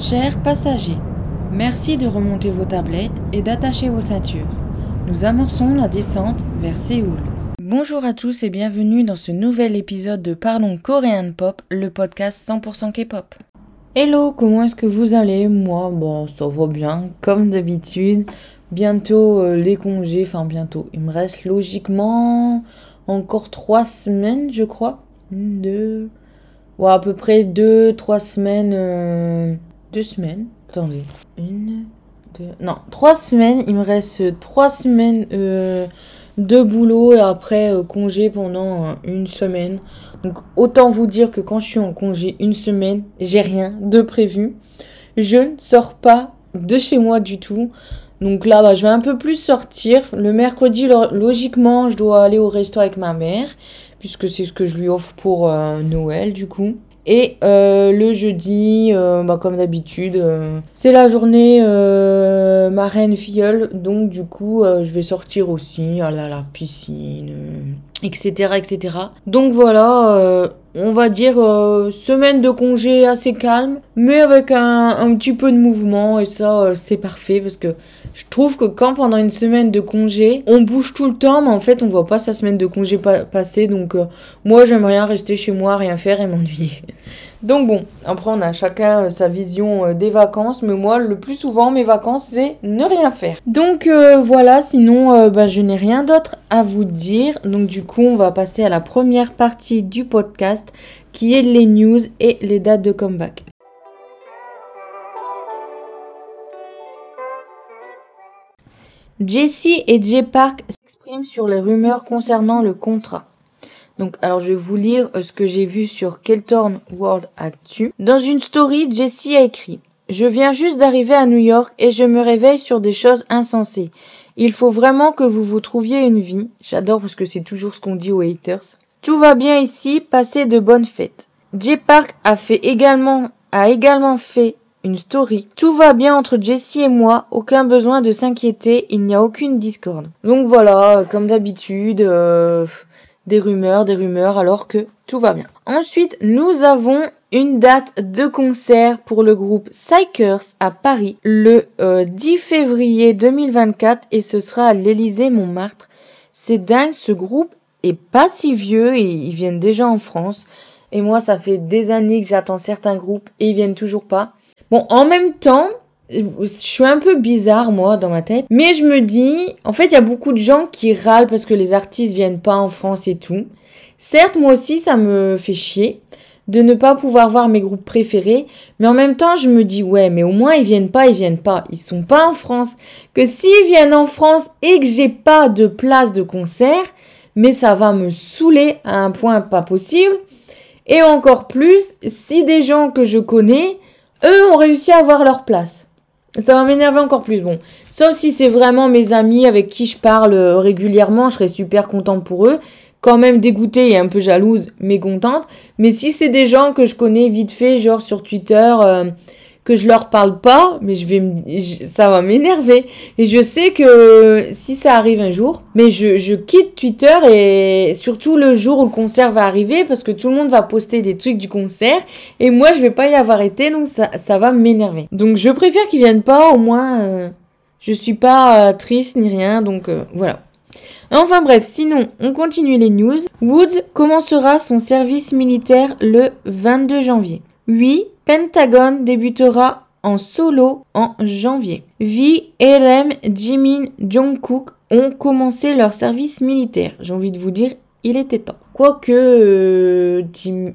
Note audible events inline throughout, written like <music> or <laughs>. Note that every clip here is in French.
Chers passagers, merci de remonter vos tablettes et d'attacher vos ceintures. Nous amorçons la descente vers Séoul. Bonjour à tous et bienvenue dans ce nouvel épisode de Parlons Coréen Pop, le podcast 100% K-pop. Hello, comment est-ce que vous allez? Moi, bon, ça va bien, comme d'habitude. Bientôt euh, les congés, enfin bientôt. Il me reste logiquement encore trois semaines, je crois. Deux. Ouais, à peu près deux, trois semaines. euh, Deux semaines. Attendez. Une, deux. Non, trois semaines. Il me reste trois semaines euh, de boulot et après euh, congé pendant euh, une semaine. Donc autant vous dire que quand je suis en congé une semaine, j'ai rien de prévu. Je ne sors pas de chez moi du tout. Donc là, bah, je vais un peu plus sortir. Le mercredi, lo- logiquement, je dois aller au resto avec ma mère, puisque c'est ce que je lui offre pour Noël, du coup. Et euh, le jeudi, euh, bah, comme d'habitude, euh, c'est la journée marraine filleule. Donc du coup, je vais sortir aussi, à la piscine, etc., etc. Donc voilà, on va dire euh, semaine de congé assez calme, mais avec un, un petit peu de mouvement. Et ça, euh, c'est parfait parce que je trouve que quand pendant une semaine de congé, on bouge tout le temps, mais en fait, on voit pas sa semaine de congé pa- passer. Donc, euh, moi, j'aime rien rester chez moi, rien faire et m'ennuyer. Donc, bon, après, on a chacun euh, sa vision euh, des vacances, mais moi, le plus souvent, mes vacances, c'est ne rien faire. Donc, euh, voilà, sinon, bah, je n'ai rien d'autre à vous dire. Donc, du coup, on va passer à la première partie du podcast qui est les news et les dates de comeback. Jessie et Jay Park s'expriment sur les rumeurs concernant le contrat. Donc, alors je vais vous lire euh, ce que j'ai vu sur Keltorn World Actu. Dans une story, Jessie a écrit Je viens juste d'arriver à New York et je me réveille sur des choses insensées. Il faut vraiment que vous vous trouviez une vie. J'adore parce que c'est toujours ce qu'on dit aux haters. Tout va bien ici, passez de bonnes fêtes. Jay Park a fait également fait une story. Tout va bien entre Jessie et moi, aucun besoin de s'inquiéter, il n'y a aucune discorde. Donc voilà, comme d'habitude, euh, des rumeurs, des rumeurs, alors que tout va bien. Ensuite, nous avons une date de concert pour le groupe Psychers à Paris le euh, 10 février 2024 et ce sera à l'Élysée Montmartre. C'est dingue, ce groupe est pas si vieux et ils viennent déjà en France. Et moi, ça fait des années que j'attends certains groupes et ils viennent toujours pas. Bon, en même temps, je suis un peu bizarre, moi, dans ma tête. Mais je me dis, en fait, il y a beaucoup de gens qui râlent parce que les artistes viennent pas en France et tout. Certes, moi aussi, ça me fait chier de ne pas pouvoir voir mes groupes préférés. Mais en même temps, je me dis, ouais, mais au moins, ils viennent pas, ils viennent pas. Ils sont pas en France. Que s'ils viennent en France et que j'ai pas de place de concert, mais ça va me saouler à un point pas possible. Et encore plus, si des gens que je connais, eux ont réussi à avoir leur place. Ça va m'énerver encore plus. Bon, sauf si c'est vraiment mes amis avec qui je parle euh, régulièrement, je serais super contente pour eux. Quand même dégoûtée et un peu jalouse, mais contente. Mais si c'est des gens que je connais vite fait, genre sur Twitter, euh, que je leur parle pas, mais je vais me, ça va m'énerver. Et je sais que si ça arrive un jour, mais je, je quitte Twitter et surtout le jour où le concert va arriver parce que tout le monde va poster des trucs du concert et moi je vais pas y avoir été donc ça, ça va m'énerver. Donc je préfère qu'ils viennent pas, au moins euh, je suis pas euh, triste ni rien donc euh, voilà. Enfin bref, sinon, on continue les news. Woods commencera son service militaire le 22 janvier. Oui, Pentagon débutera en solo en janvier. V, RM, Jimin, Jungkook ont commencé leur service militaire. J'ai envie de vous dire, il était temps. Quoique, euh, Jim...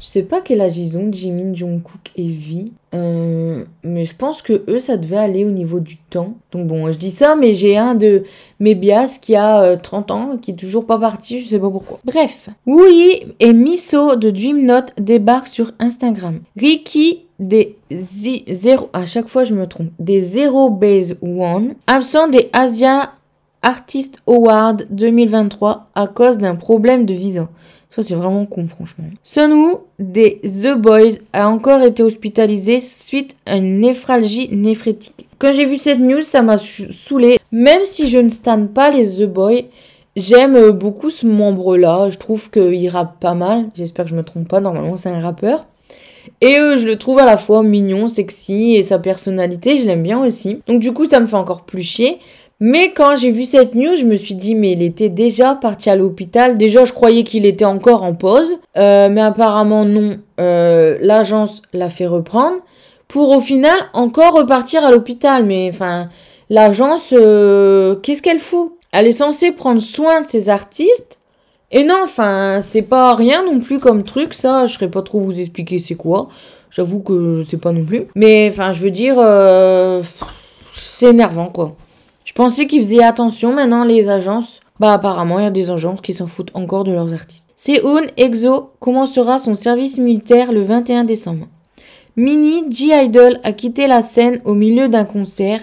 je sais pas quel âge ils ont, Jimin, Jungkook et V. Euh, mais je pense que eux, ça devait aller au niveau du temps. Donc bon, je dis ça, mais j'ai un de mes bias qui a euh, 30 ans, qui est toujours pas parti, je sais pas pourquoi. Bref, Wooyi et Miso de Dreamnote débarquent sur Instagram. Ricky des zéro, à chaque fois je me trompe, des Zero Base One, absent des Asia Artist Award 2023 à cause d'un problème de visa. Ça, c'est vraiment con, franchement. Sunwoo des The Boys a encore été hospitalisé suite à une néphralgie néphrétique. Quand j'ai vu cette news, ça m'a saoulé. Même si je ne stanne pas les The Boys, j'aime euh, beaucoup ce membre-là. Je trouve qu'il rappe pas mal. J'espère que je me trompe pas. Normalement, c'est un rappeur. Et euh, je le trouve à la fois mignon, sexy et sa personnalité, je l'aime bien aussi. Donc du coup, ça me fait encore plus chier. Mais quand j'ai vu cette news, je me suis dit, mais il était déjà parti à l'hôpital. Déjà, je croyais qu'il était encore en pause. Euh, mais apparemment, non. Euh, L'agence l'a fait reprendre. Pour au final, encore repartir à l'hôpital. Mais enfin, l'agence, euh, qu'est-ce qu'elle fout? Elle est censée prendre soin de ses artistes. Et non, enfin, c'est pas rien non plus comme truc, ça. Je serais pas trop vous expliquer c'est quoi. J'avoue que je sais pas non plus. Mais enfin, je veux dire, euh, c'est énervant, quoi. Je pensais qu'ils faisaient attention maintenant, les agences. Bah apparemment, il y a des agences qui s'en foutent encore de leurs artistes. Seoun EXO commencera son service militaire le 21 décembre. Mini G-Idol a quitté la scène au milieu d'un concert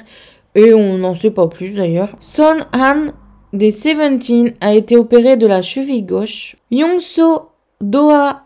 et on n'en sait pas plus d'ailleurs. Son Han des Seventeen a été opéré de la cheville gauche. Yongso Doha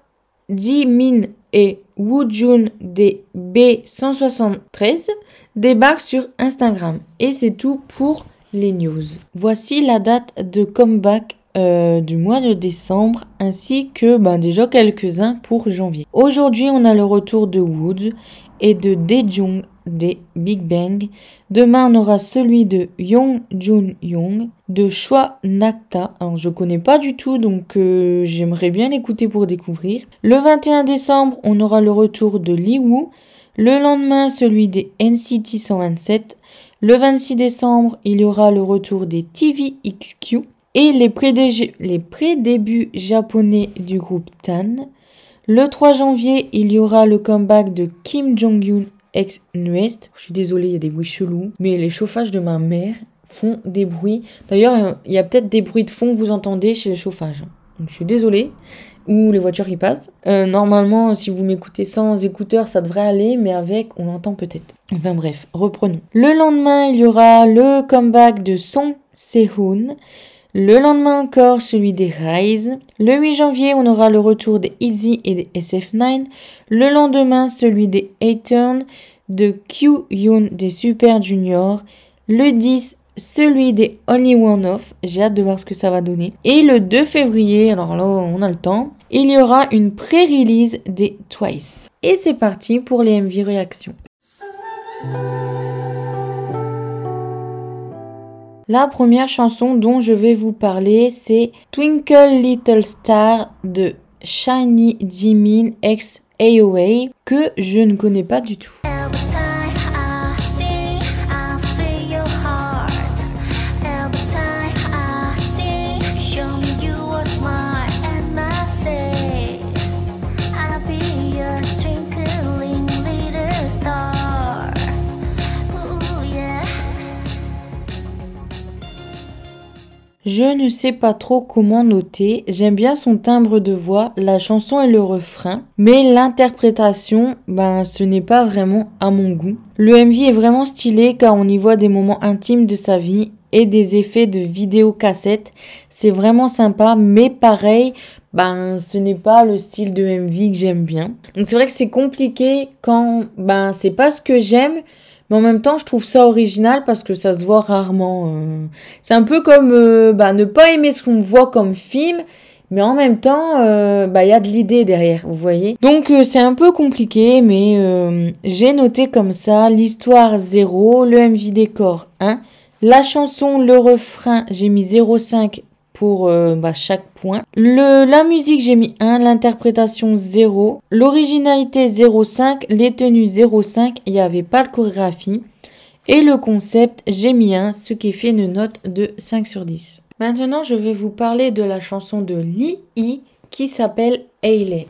Ji-min et Woo Jun des B173 débarquent sur Instagram. Et c'est tout pour les news. Voici la date de comeback euh, du mois de décembre ainsi que ben, déjà quelques-uns pour janvier. Aujourd'hui, on a le retour de Woods et de Daejong des Big Bang. Demain, on aura celui de Yong Jun Young, de Choi Nakta. Alors, je connais pas du tout, donc euh, j'aimerais bien l'écouter pour découvrir. Le 21 décembre, on aura le retour de Lee Woo. Le lendemain, celui des NCT 127. Le 26 décembre, il y aura le retour des TVXQ et les pré-débuts japonais du groupe Tan. Le 3 janvier, il y aura le comeback de Kim Jong-un ex Nuest. Je suis désolée, il y a des bruits chelous, mais les chauffages de ma mère font des bruits. D'ailleurs, il y a peut-être des bruits de fond que vous entendez chez le chauffage. Donc je suis désolée. Ou les voitures qui passent. Euh, normalement, si vous m'écoutez sans écouteurs, ça devrait aller, mais avec, on l'entend peut-être. Enfin bref, reprenons. Le lendemain, il y aura le comeback de Song Sehun. Le lendemain encore, celui des Rise. Le 8 janvier, on aura le retour des Easy et des SF9. Le lendemain, celui des A-Turn, de Q-Yoon des Super Junior. Le 10, celui des Only One Off. J'ai hâte de voir ce que ça va donner. Et le 2 février, alors là, on a le temps, il y aura une pré-release des Twice. Et c'est parti pour les MV réactions. La première chanson dont je vais vous parler, c'est Twinkle Little Star de Shiny Jimin ex AOA que je ne connais pas du tout. Je ne sais pas trop comment noter, j'aime bien son timbre de voix, la chanson et le refrain, mais l'interprétation, ben ce n'est pas vraiment à mon goût. Le MV est vraiment stylé car on y voit des moments intimes de sa vie et des effets de vidéo cassette. C'est vraiment sympa, mais pareil, ben ce n'est pas le style de MV que j'aime bien. Donc c'est vrai que c'est compliqué quand ben c'est pas ce que j'aime, mais en même temps, je trouve ça original parce que ça se voit rarement. Euh. C'est un peu comme euh, bah, ne pas aimer ce qu'on voit comme film, mais en même temps, euh, bah, il y a de l'idée derrière, vous voyez. Donc c'est un peu compliqué, mais j'ai noté comme ça l'histoire 0, le MV décor 1, la chanson, le refrain, j'ai mis 0,5 pour euh, bah, chaque point. Le, la musique, j'ai mis 1, l'interprétation 0, l'originalité 0,5, les tenues 0,5, il n'y avait pas de chorégraphie. Et le concept, j'ai mis 1, ce qui fait une note de 5 sur 10. Maintenant, je vais vous parler de la chanson de Lee qui s'appelle Hailey.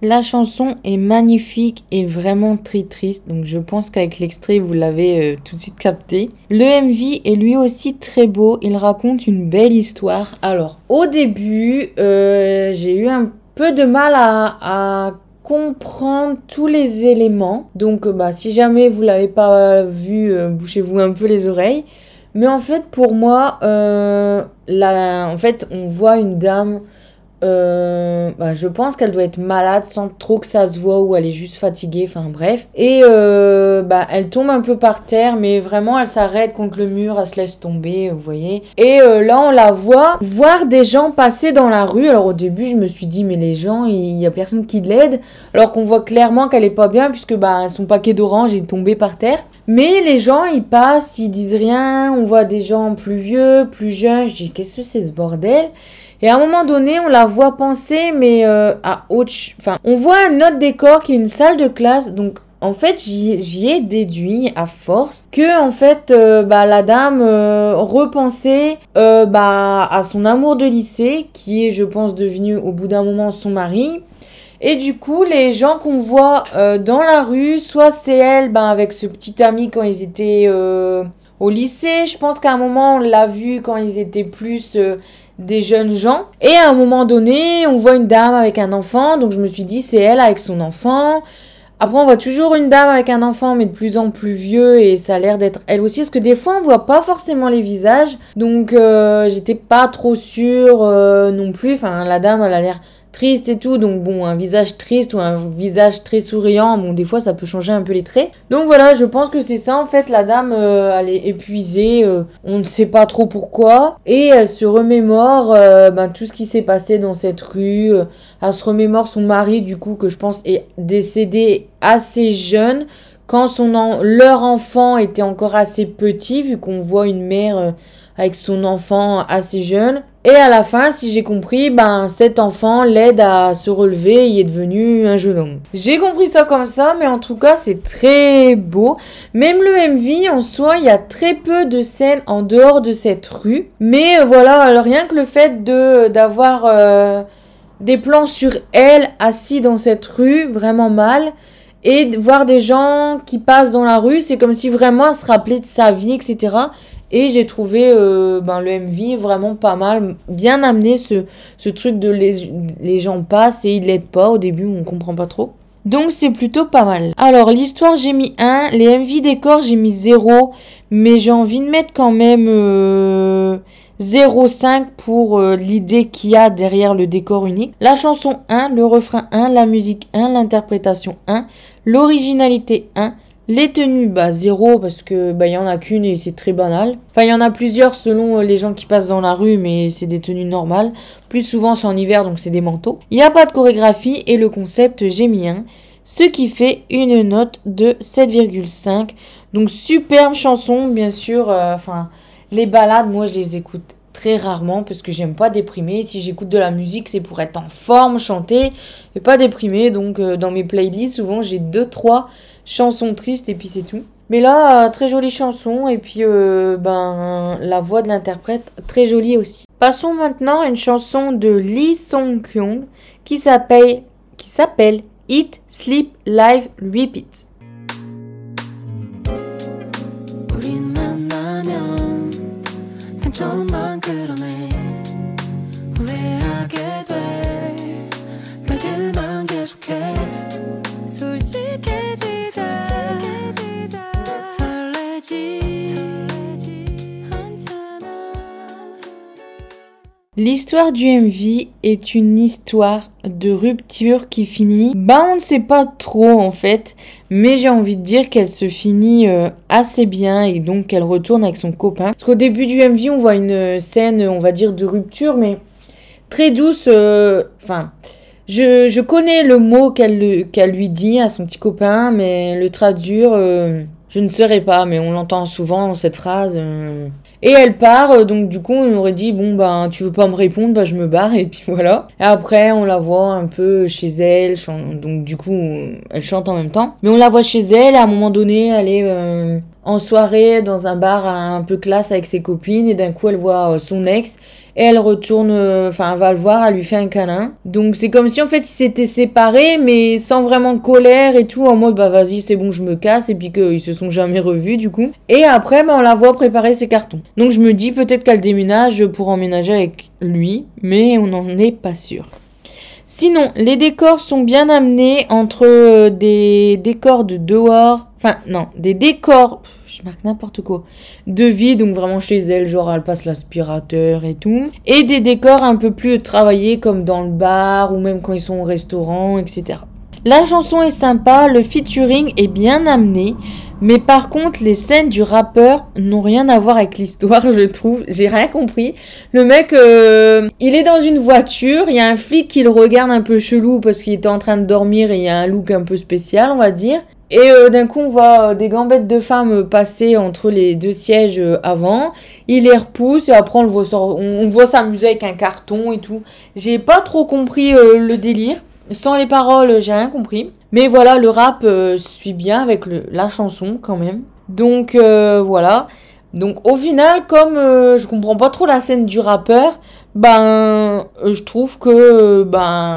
La chanson est magnifique et vraiment très triste, donc je pense qu'avec l'extrait vous l'avez euh, tout de suite capté. Le MV est lui aussi très beau, il raconte une belle histoire. Alors au début, euh, j'ai eu un peu de mal à, comprendre tous les éléments. Donc, euh, bah, si jamais vous l'avez pas vu, bouchez-vous un peu les oreilles. Mais en fait, pour moi, en on voit une dame euh, bah, je pense qu'elle doit être malade sans trop que ça se voit ou elle est juste fatiguée, enfin bref. Et euh, bah, elle tombe un peu par terre, mais vraiment elle s'arrête contre le mur, elle se laisse tomber, vous voyez. Et euh, là on la voit voir des gens passer dans la rue. Alors au début je me suis dit mais les gens, il y a personne qui l'aide, alors qu'on voit clairement qu'elle est pas bien puisque bah, son paquet d'orange est tombé par terre. Mais les gens, ils passent, ils disent rien. On voit des gens plus vieux, plus jeunes. Je dis, qu'est-ce que c'est ce bordel? Et à un moment donné, on la voit penser, mais euh, à autre... Enfin, on voit un autre décor qui est une salle de classe. Donc, en fait, j'y ai déduit à force que, en fait, euh, bah, la dame euh, repensait bah, à son amour de lycée, qui est, je pense, devenu au bout d'un moment son mari. Et du coup, les gens qu'on voit dans la rue, soit c'est elle, bah, avec ce petit ami quand ils étaient au lycée. Je pense qu'à un moment, on l'a vu quand ils étaient plus des jeunes gens. Et à un moment donné, on voit une dame avec un enfant, donc je me suis dit c'est elle avec son enfant. Après, on voit toujours une dame avec un enfant, mais de plus en plus vieux, et ça a l'air d'être elle aussi, parce que des fois, on voit pas forcément les visages, donc euh, j'étais pas trop sûre euh, non plus. Enfin, la dame, elle a l'air triste et tout. Donc bon, un visage triste ou un visage très souriant, bon, des fois ça peut changer un peu les traits. Donc voilà, je pense que c'est ça en fait. La dame, euh, elle est épuisée, euh, on ne sait pas trop pourquoi, et elle se remémore euh, ben, tout ce qui s'est passé dans cette rue. elle se remémore son mari, du coup, que je pense est décédé assez jeune. Quand son leur enfant était encore assez petit, vu qu'on voit une mère avec son enfant assez jeune. Et à la fin, si j'ai compris, ben cet enfant l'aide à se relever et est devenu un jeune homme. J'ai compris ça comme ça, mais en tout cas c'est très beau. Même le MV en soi, il y a très peu de scènes en dehors de cette rue. Mais euh, voilà, rien que le fait de d'avoir euh, des plans sur elle assis dans cette rue, vraiment mal. Et voir des gens qui passent dans la rue, c'est comme si vraiment elle se rappelait de sa vie, etc. Et j'ai trouvé euh, ben, le MV vraiment pas mal, bien amené ce, ce truc de les, les gens passent et ils l'aident pas. Au début, on comprend pas trop. Donc c'est plutôt pas mal. Alors l'histoire j'ai mis 1, les MV décors j'ai mis 0, mais j'ai envie de mettre quand même euh, 0,5 pour euh, l'idée qu'il y a derrière le décor unique. La chanson 1, le refrain 1, la musique 1, l'interprétation 1, l'originalité 1, les tenues, bah zéro parce que bah il y en a qu'une et c'est très banal. Enfin il y en a plusieurs selon euh, les gens qui passent dans la rue mais c'est des tenues normales. Plus souvent c'est en hiver donc c'est des manteaux. Il n'y a pas de chorégraphie et le concept j'ai mis un. Ce qui fait une note de 7,5. Donc superbe chanson bien sûr. Euh, enfin les balades moi je les écoute très rarement parce que j'aime pas déprimer. Si j'écoute de la musique, c'est pour être en forme, chanter et pas déprimer. Donc euh, dans mes playlists, souvent j'ai deux trois chanson triste et puis c'est tout. Mais là, euh, très jolie chanson et puis euh, ben la voix de l'interprète très jolie aussi. Passons maintenant à une chanson de Lee Song Kyung qui s'appelle qui s'appelle Eat, Sleep, Live, Repeat. L'histoire du MV est une histoire de rupture qui finit. Bah on ne sait pas trop en fait, mais j'ai envie de dire qu'elle se finit euh, assez bien et donc qu'elle retourne avec son copain. Parce qu'au début du MV on voit une scène, on va dire, de rupture, mais très douce. Euh, enfin, je, connais le mot qu'elle lui dit à son petit copain, mais le traduire, euh, je ne saurais pas, mais on l'entend souvent cette phrase. Et elle part, euh, donc du coup on aurait dit bon ben tu veux pas me répondre, bah je me barre et puis <laughs> voilà. Et après on la voit un peu chez elle, donc du coup elle chante en même temps. Mais on la voit chez elle, et à un moment donné elle est euh, en soirée dans un bar un peu classe avec ses copines et d'un coup elle voit euh, son ex et elle retourne, euh, enfin, va le voir, elle lui fait un câlin. Donc c'est comme si en fait ils s'étaient séparés, mais sans vraiment colère et tout, en mode bah vas-y, c'est bon, je me casse, et puis qu'ils se sont jamais revus du coup. Et après, bah, on la voit préparer ses cartons. Donc je me dis peut-être qu'elle déménage pour emménager avec lui, mais on n'en est pas sûr. Sinon, les décors sont bien amenés entre euh, des décors de dehors, enfin non, des décors, je marque n'importe quoi, de vie, donc vraiment chez elle, genre elle passe l'aspirateur et tout, et des décors un peu plus travaillés comme dans le bar ou même quand ils sont au restaurant, etc. La chanson est sympa, le featuring est bien amené, mais par contre, les scènes du rappeur n'ont rien à voir avec l'histoire, <laughs> je trouve. J'ai rien compris. Le mec, euh, il est dans une voiture, il y a un flic qui le regarde un peu chelou parce qu'il était en train de dormir et il y a un look un peu spécial, on va dire. Et euh, d'un coup, on voit euh, des gambettes de femmes passer entre les deux sièges avant. Il les repousse et après, on le voit, s'amuser avec un carton et tout. J'ai pas trop compris le délire. Sans les paroles, j'ai rien compris. Mais voilà, le rap euh, suit bien avec la chanson quand même. Donc euh, voilà. Donc au final, comme euh, je comprends pas trop la scène du rappeur, ben je trouve que ben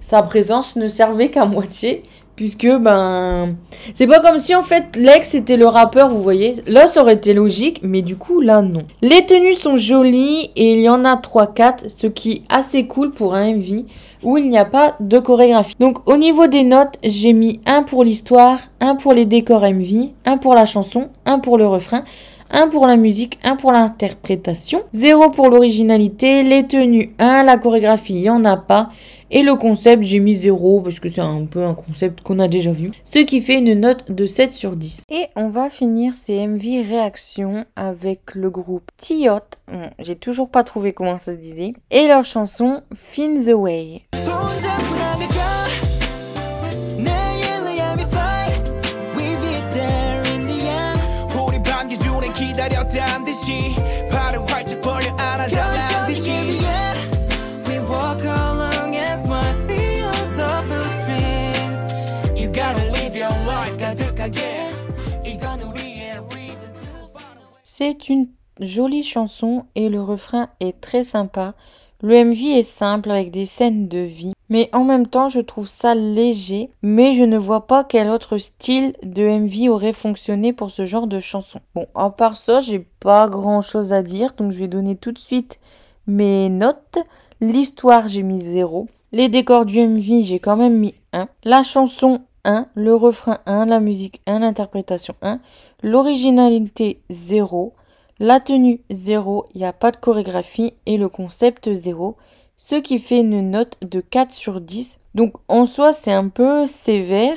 sa présence ne servait qu'à moitié puisque ben c'est pas comme si en fait l'ex était le rappeur, vous voyez. Là ça aurait été logique, mais du coup là non. Les tenues sont jolies et il y en a 3 4, ce qui est assez cool pour un MV où il n'y a pas de chorégraphie. Donc au niveau des notes, j'ai mis un pour l'histoire, un pour les décors MV, un pour la chanson, un pour le refrain, un pour la musique, un pour l'interprétation, 0 pour l'originalité, les tenues 1, la chorégraphie, il n'y en a pas. Et le concept, j'ai mis 0 parce que c'est un peu un concept qu'on a déjà vu. Ce qui fait une note de 7 sur 10. Et on va finir ces MV réactions avec le groupe Tiot. J'ai toujours pas trouvé comment ça se disait. Et leur chanson Fin the Way. C'est une jolie chanson et le refrain est très sympa. Le MV est simple avec des scènes de vie, mais en même temps je trouve ça léger, mais je ne vois pas quel autre style de MV aurait fonctionné pour ce genre de chanson. Bon, à part ça, j'ai pas grand chose à dire, donc je vais donner tout de suite mes notes. L'histoire, j'ai mis 0. Les décors du MV, j'ai quand même mis 1. La chanson, 1, le refrain 1, la musique 1, l'interprétation 1, l'originalité 0, la tenue 0, il n'y a pas de chorégraphie. Et le concept 0, ce qui fait une note de 4 sur 10. Donc en soi c'est un peu sévère,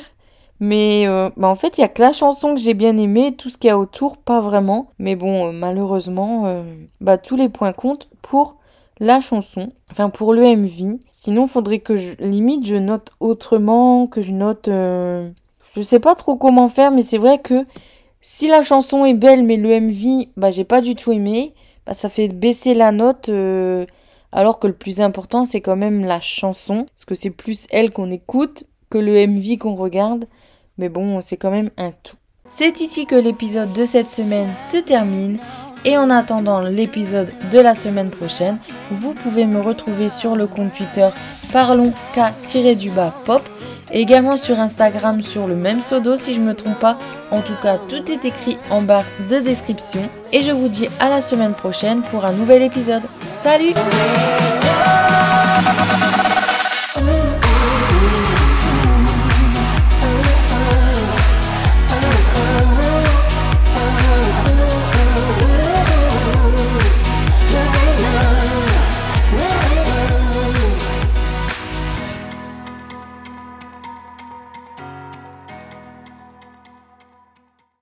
mais euh, bah, en fait il y a que la chanson que j'ai bien aimée, tout ce qu'il y a autour pas vraiment. Mais bon euh, malheureusement euh, bah, tous les points comptent pour la chanson, enfin pour le MV. Sinon, faudrait que je limite je note autrement, que je note. Je sais pas trop comment faire, mais c'est vrai que si la chanson est belle, mais le MV, bah j'ai pas du tout aimé, bah ça fait baisser la note. Alors que le plus important, c'est quand même la chanson, parce que c'est plus elle qu'on écoute que le MV qu'on regarde. Mais bon, c'est quand même un tout. C'est ici que l'épisode de cette semaine se termine. Et en attendant l'épisode de la semaine prochaine, vous pouvez me retrouver sur le compte Twitter parlons K-du-bas pop et également sur Instagram sur le même pseudo si je ne me trompe pas. En tout cas, tout est écrit en barre de description et je vous dis à la semaine prochaine pour un nouvel épisode. Salut